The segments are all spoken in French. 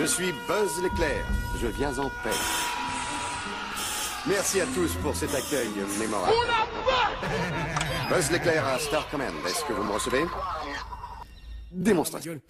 Je suis Buzz l'éclair. Je viens en paix. Merci à tous pour cet accueil mémorable. Buzz l'éclair à Star Command. Est-ce que vous me recevez? Démonstration.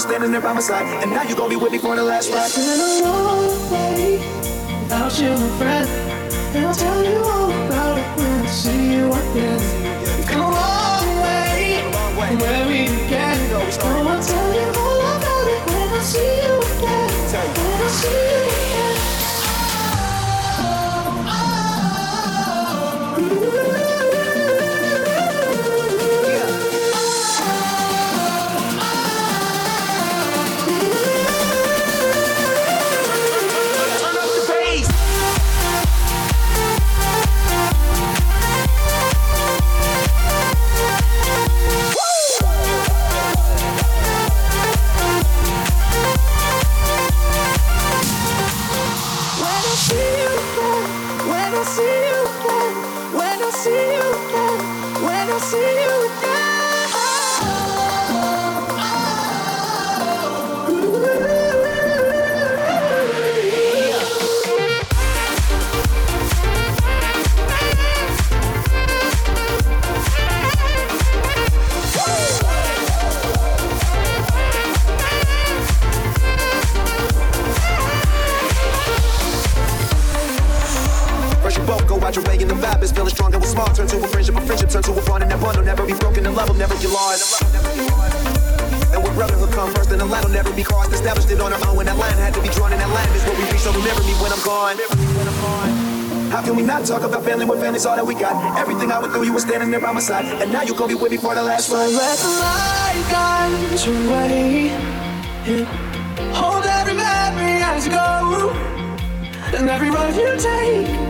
was standing there by my side, and now you gon' be with me for the last ride. It's been a long without you, my friend. And I'll tell you all about it when I see you again. Small turn to a friendship, a friendship turn to a bond, and that bond will never be broken, and love will never get lost. And when brotherhood come first, then the line will never be crossed. Established it on our own when that line had to be drawn, and that line is what we reach. So remember me when I'm gone. How can we not talk about family when family's all that we got? Everything I went through, you were standing there by my side, and now you gon' be with me for the last ride. Let the light guide your way. Yeah. Hold every memory as you go, and every road you take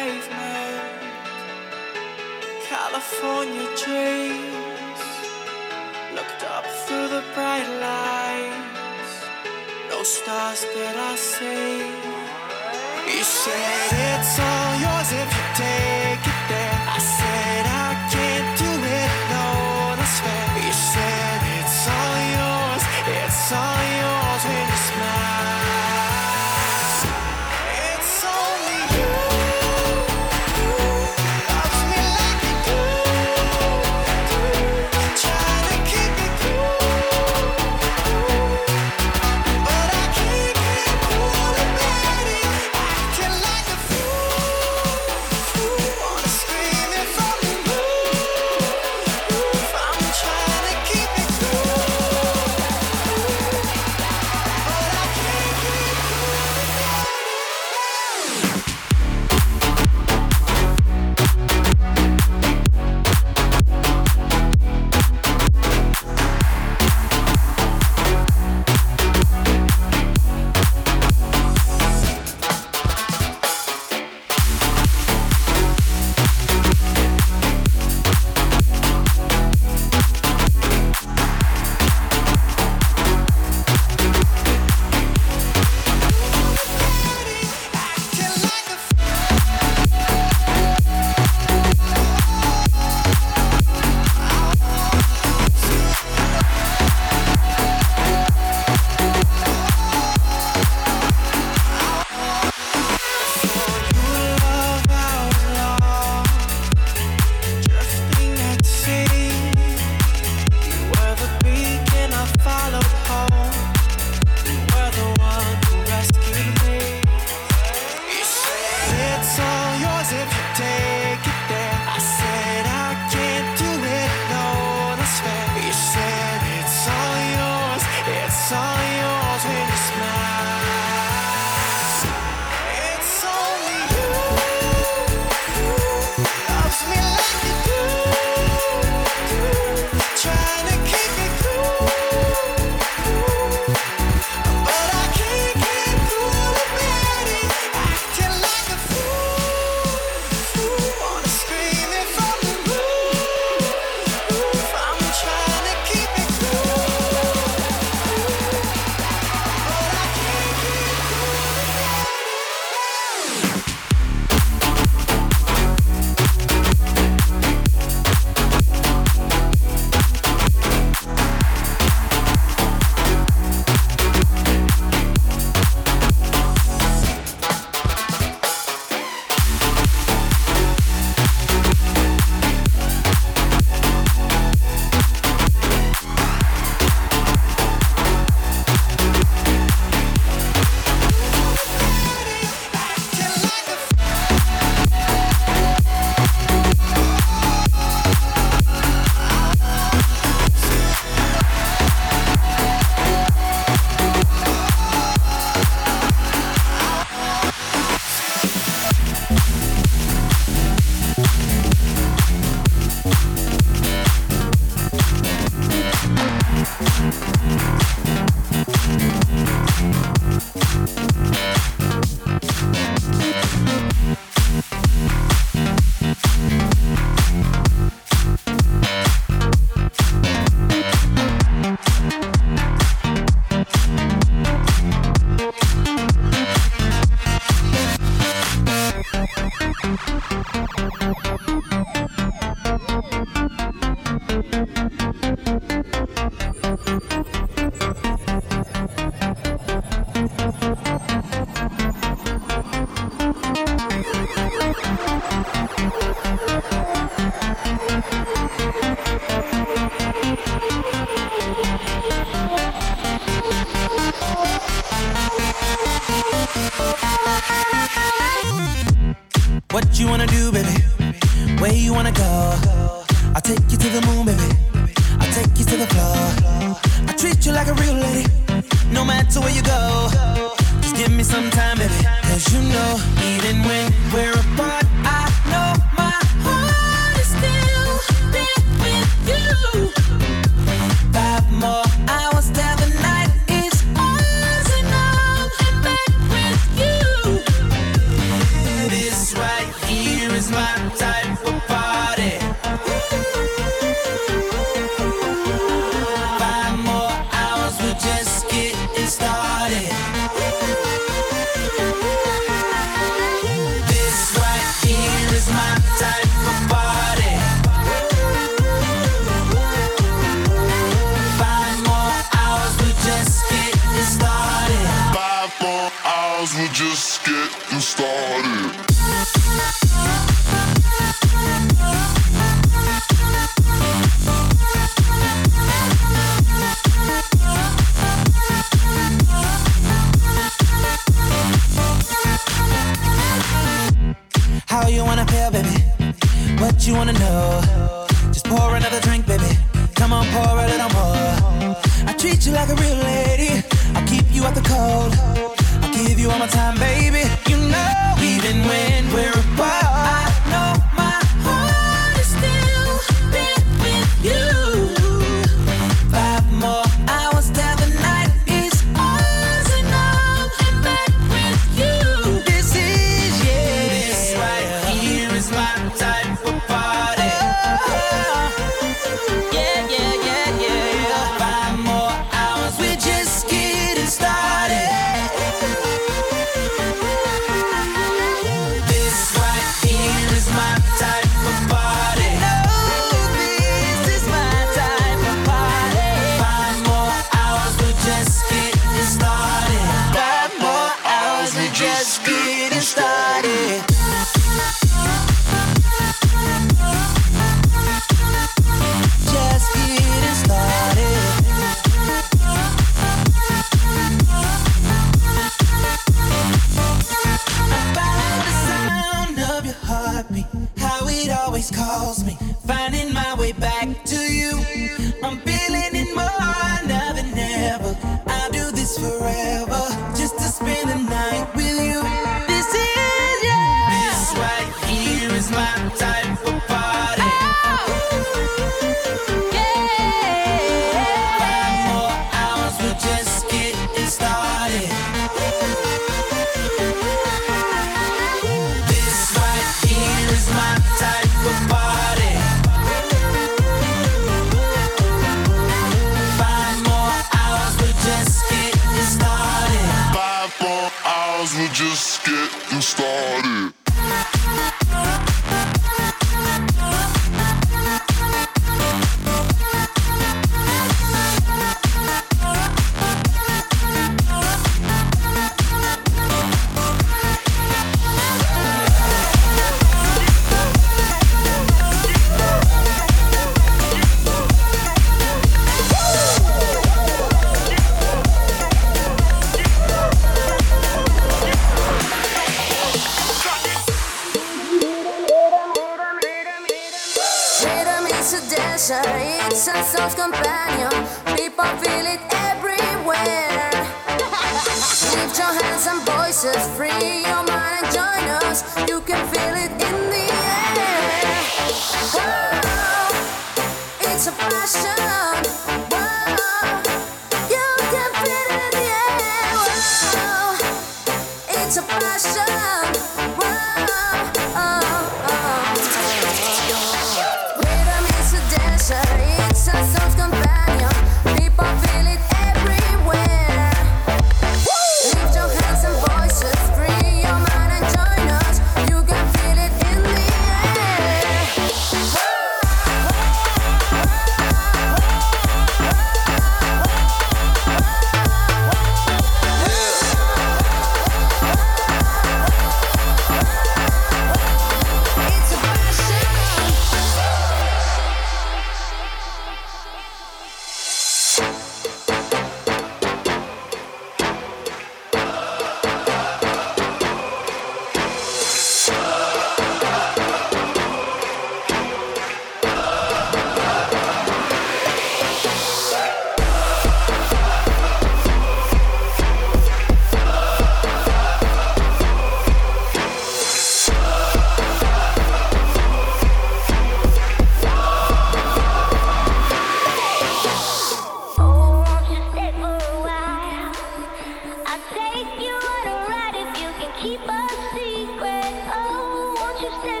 you say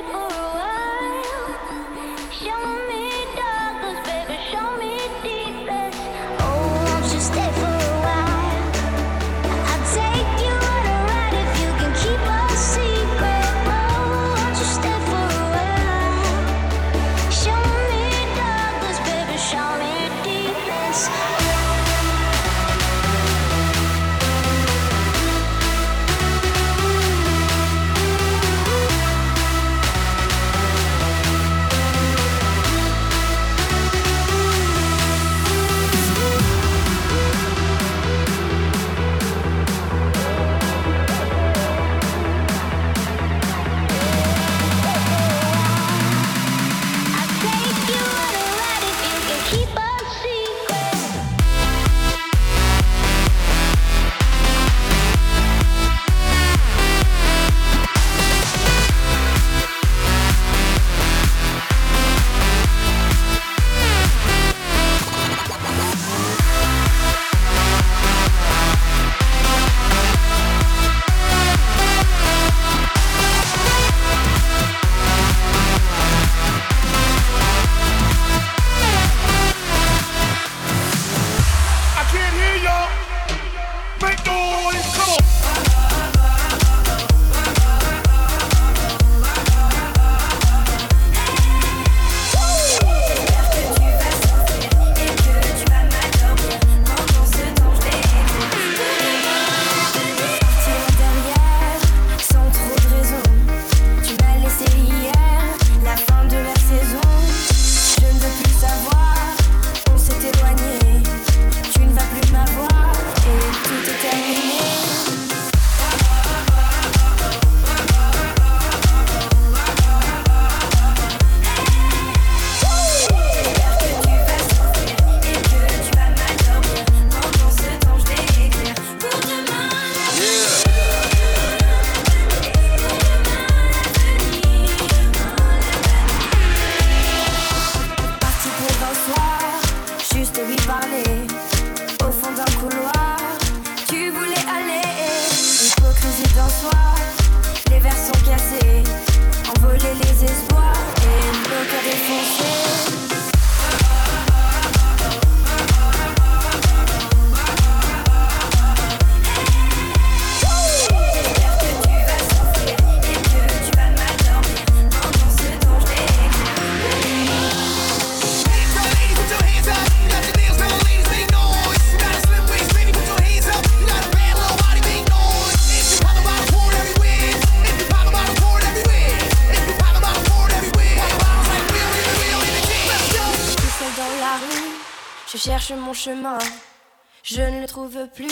je ne le trouve plus,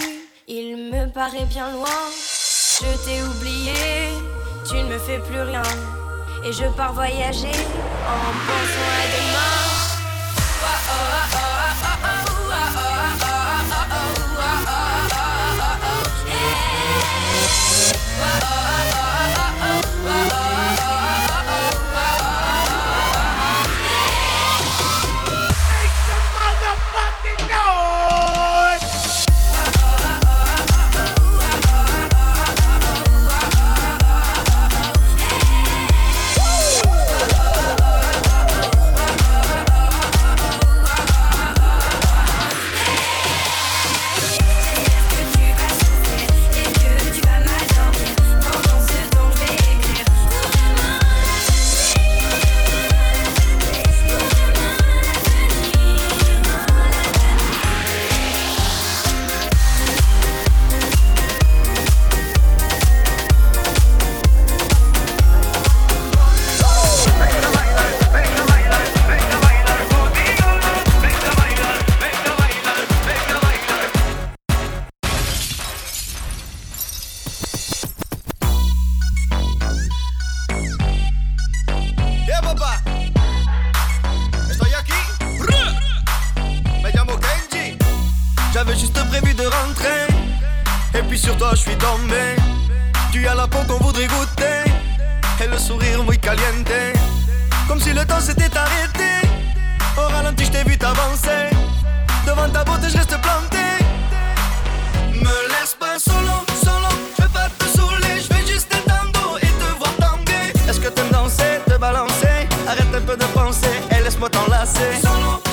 il me paraît bien loin. Je t'ai oublié, tu ne me fais plus rien, et je pars voyager en pensant à demain. peu de pensée et laisse-moi t'enlacer.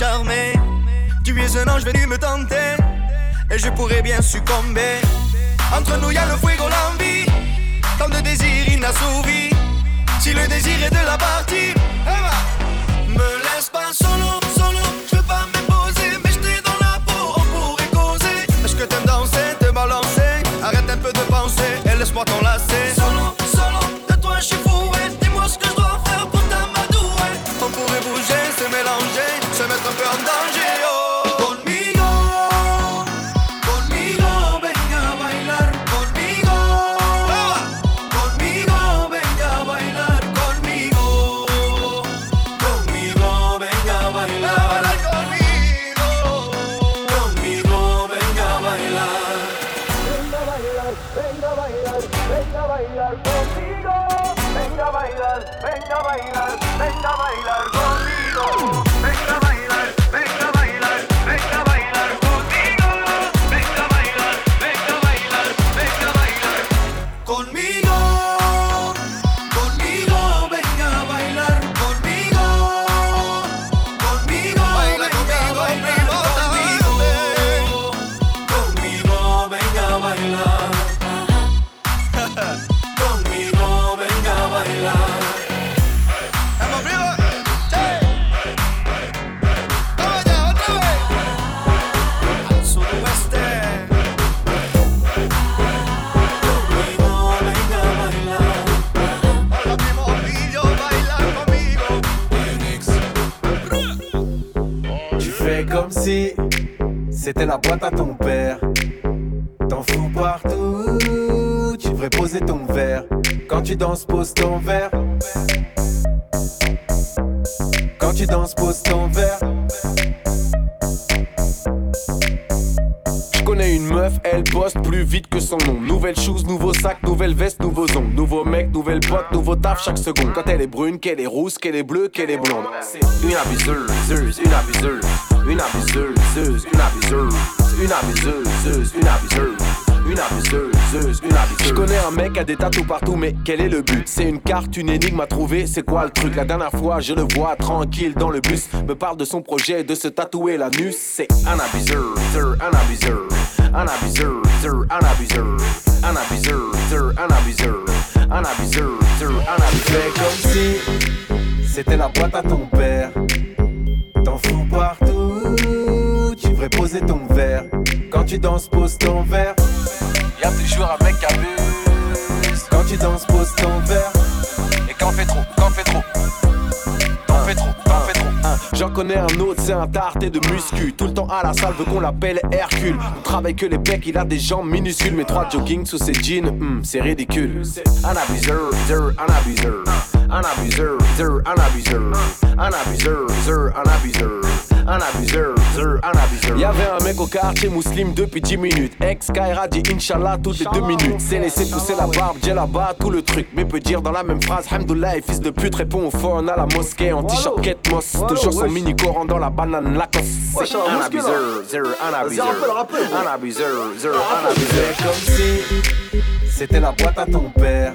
charmer. Tu es un ange venu me tenter, et je pourrais bien succomber. Entre nous, y a le fuego, l'envie, tant de désir inassouvi. Si le désir est de la partie, eh ben, me laisse pas solo. C'était la boîte à ton père. T'en fous partout, tu devrais poser ton verre. Quand tu danses, pose ton verre. Quand tu danses, pose ton verre. Meuf, elle poste plus vite que son nom. Nouvelle shoes, nouveau sac, nouvelle veste, nouveau ongles. Nouveau mec, nouvelle pote, nouveau taf chaque seconde. Quand elle est brune, qu'elle est rousse, qu'elle est bleue, qu'elle est blonde. Une abuseuse, une abuseuse une abuseuse, une abuseuse, une abuseuse, une abuseuse, une abuseuse, une abuseuse. Je connais un mec à des tatous partout, mais quel est le but? C'est une carte, une énigme à trouver, c'est quoi le truc? La dernière fois, je le vois tranquille dans le bus, me parle de son projet de se tatouer la nuit. C'est un abuseur, un abuseur, un abuseur, un abuseur, un abuseur, un abuseur, un abuseur, un abuseur. comme si c'était la boîte à ton père. T'en fous partout, tu devrais poser ton verre. Quand tu danses, pose ton verre. Y'a toujours un mec qui abuse. Quand tu danses, pose ton verre. Et quand fait trop, quand fait trop. T'en fais trop, t'en fais trop. J'en connais un autre, c'est un tarté de muscu. Tout le temps à la salle, veut qu'on l'appelle Hercule. On travaille que les pecs, il a des jambes minuscules. Mais trois jogging sous ses jeans, hmm, c'est ridicule. Un abuseur, un abuseur. Un abuseur, un abuseur. Un abuseur, un abuseur un abuseur, un abuseur. Y'avait un mec au quartier musulman depuis 10 minutes. Ex Kaira dit Inch'Allah toutes les 2 minutes. C'est laissé pousser la barbe, j'ai là-bas tout le truc. Mais peut dire dans la même phrase, Hamdoullah, fils de pute, répond au phone à la mosquée en t-shirt moss. Toujours son mini coran dans la banane Lacoste. C'est un abuseur, un abuseur. Un abuseur, un abuseur. Comme si c'était la boîte à ton père.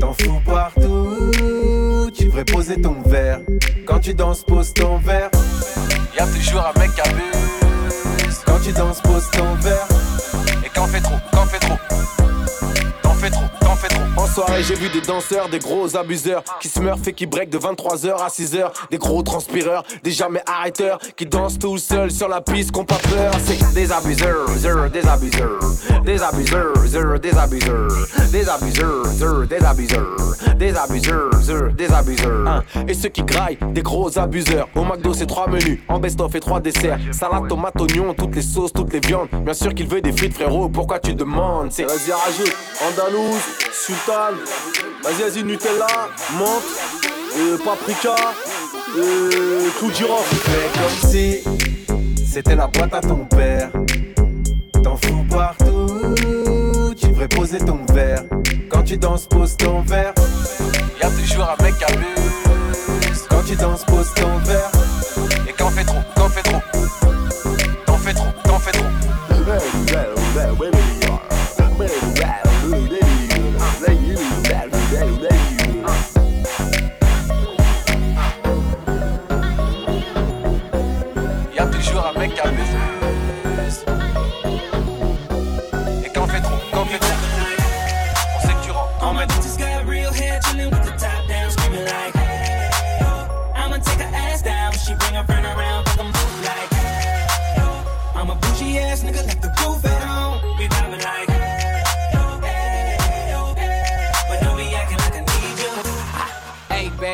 T'en fous partout, tu devrais poser ton verre. Quand tu danses, pose ton verre. Y'a toujours un mec qui abuse. Quand tu danses, pose ton verre. Et quand fait trop, quand fait trop. En soirée, j'ai vu des danseurs, des gros abuseurs qui se meurent et qui break de 23h à 6h. Des gros transpireurs, des jamais arrêteurs qui dansent tout seuls sur la piste, qu'on pas peur. C'est des abuseurs, des abuseurs, des abuseurs, des abuseurs, des abuseurs, des abuseurs, des abuseurs, des abuseurs. Et ceux qui graillent, des gros abuseurs. Au McDo, c'est trois menus, en best-of et trois desserts. Salade, tomate, oignon, toutes les sauces, toutes les viandes. Bien sûr qu'il veut des frites, frérot. Pourquoi tu demandes? C'est vas-y, rajoute. Sultan, vas-y, vas-y, Nutella, menthe, euh, paprika, euh, clou de Fais comme si c'était la boîte à ton père. T'en fous partout, tu devrais poser ton verre. Quand tu danses, pose ton verre. Y'a toujours un mec à bus. Quand tu danses, pose ton verre. Et quand fait trop, quand fait trop.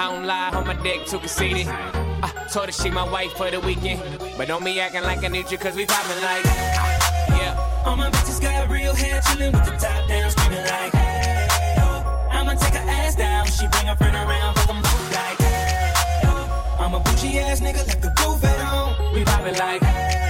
I don't lie on my dick, too conceited. I told her she my wife for the weekend. But don't be acting like I need you, cause we poppin' like. Yeah. All my bitches got real hair chilling with the top down, screaming like, hey, oh. I'ma take her ass down. She bring her friend around, fuck 'em both like, hey, oh. I'm a bougie ass nigga, left the roof at home. We poppin' like.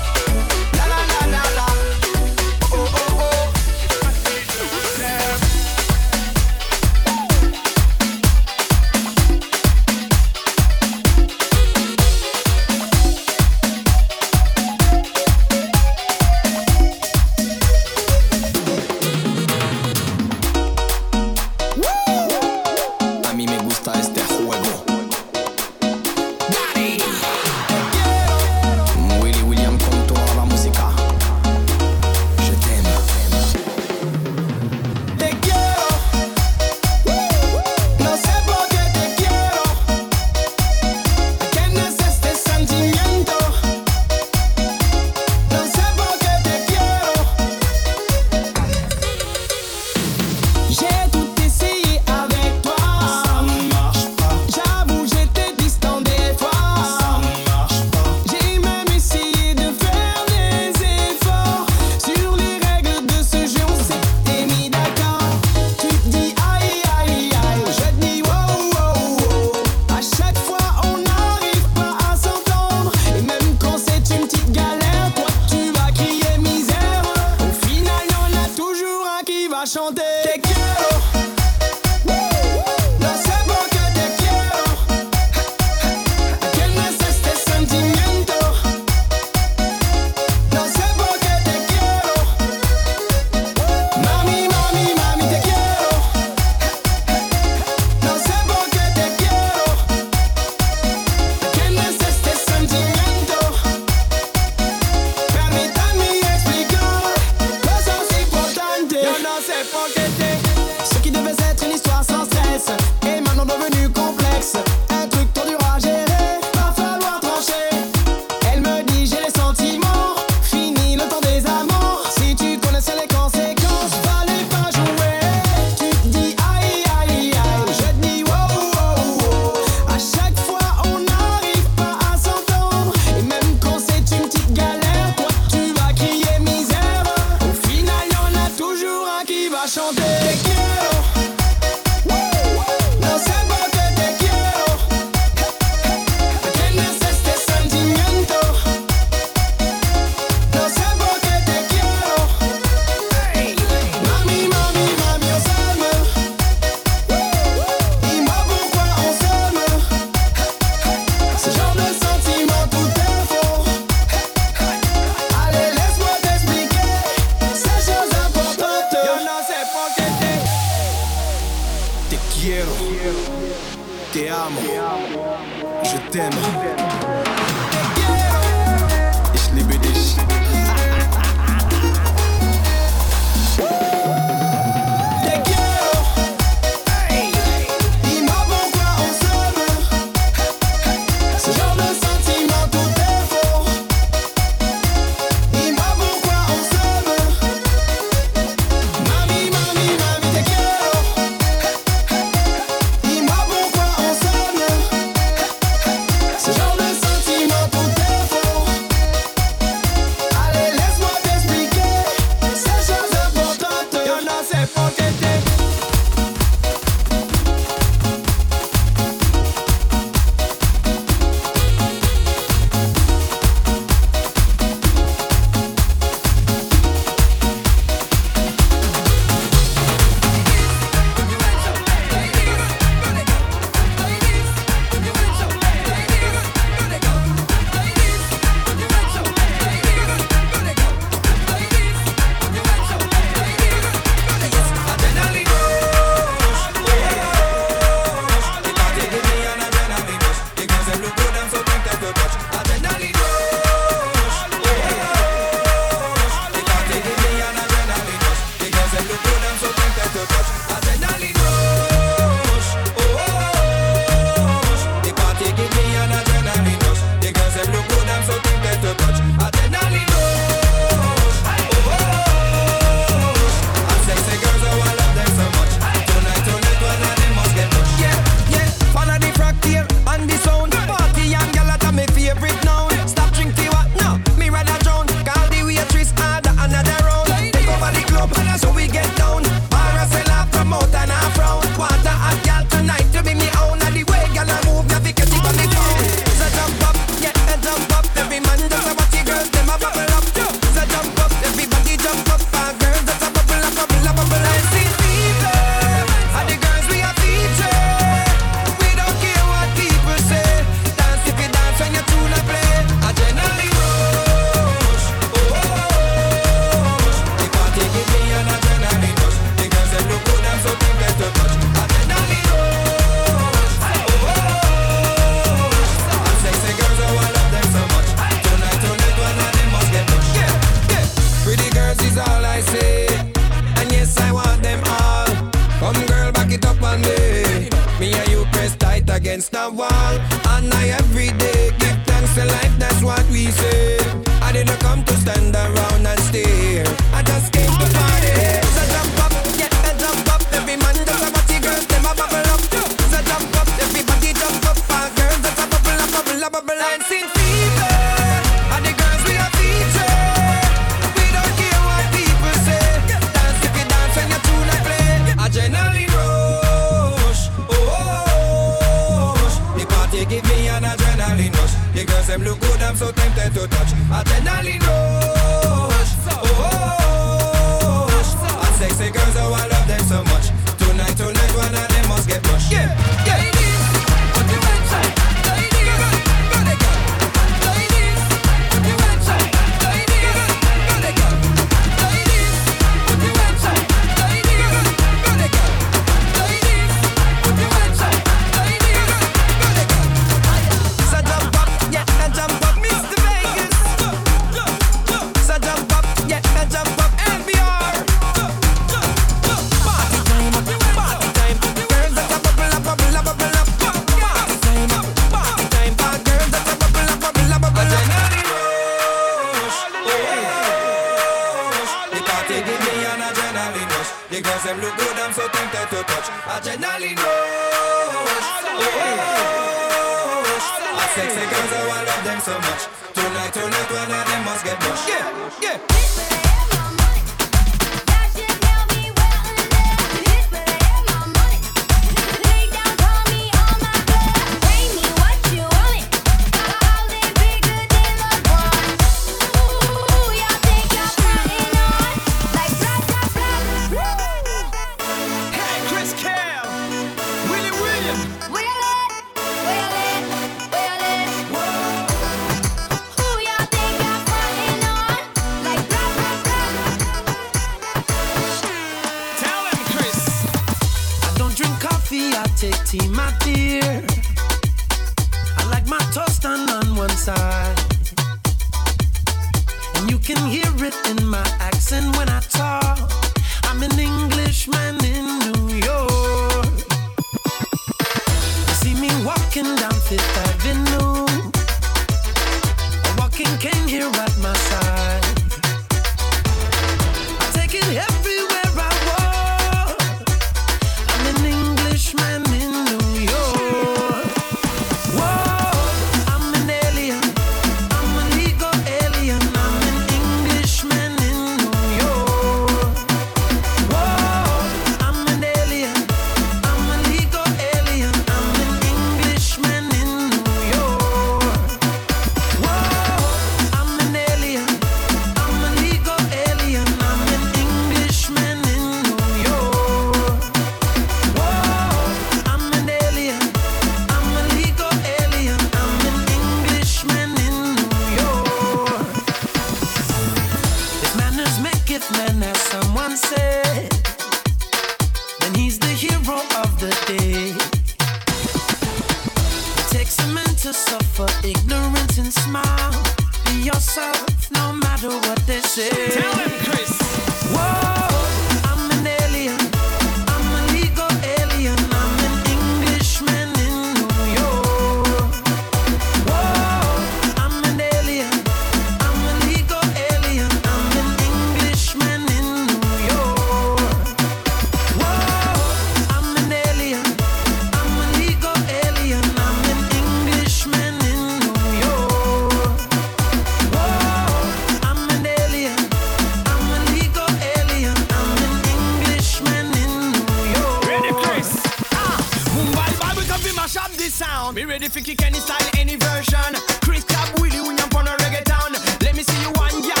ready for kick any style, any version. Chris Cap Willie when you're a reggaeton. Let me see you one, yeah.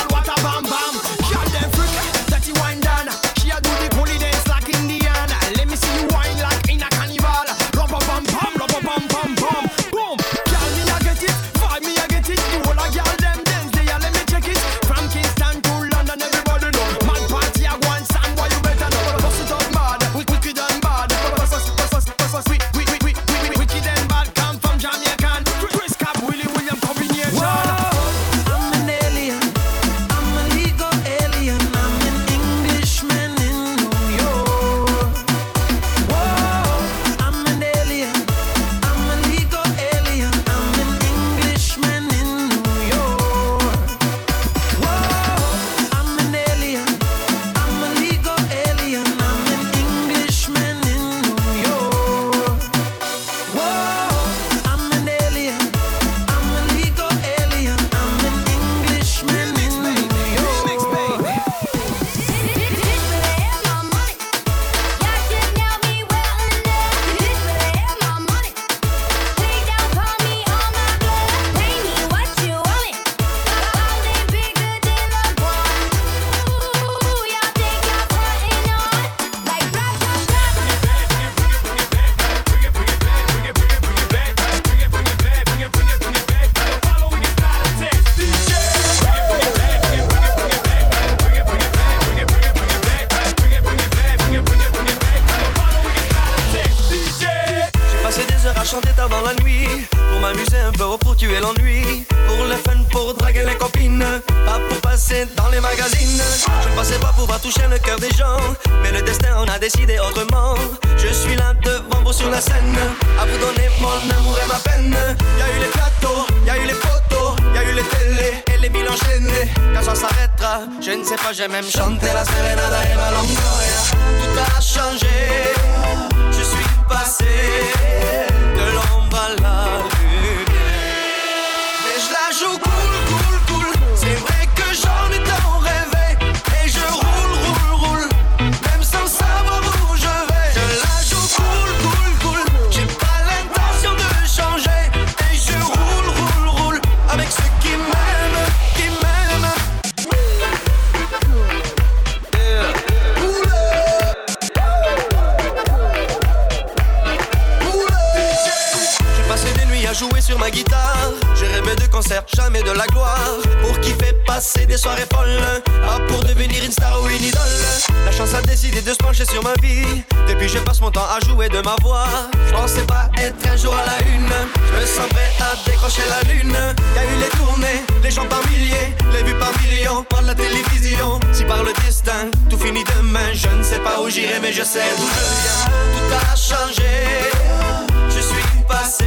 sur ma vie. Depuis, je passe mon temps à jouer de ma voix. Je pensais pas être un jour à la une. Je me sens prêt à décrocher la lune. Y a eu les tournées, les gens par milliers, les vues par millions, par la télévision. Si par le destin, tout finit demain, je ne sais pas où j'irai, mais je sais où je viens. Tout a changé, je suis passé.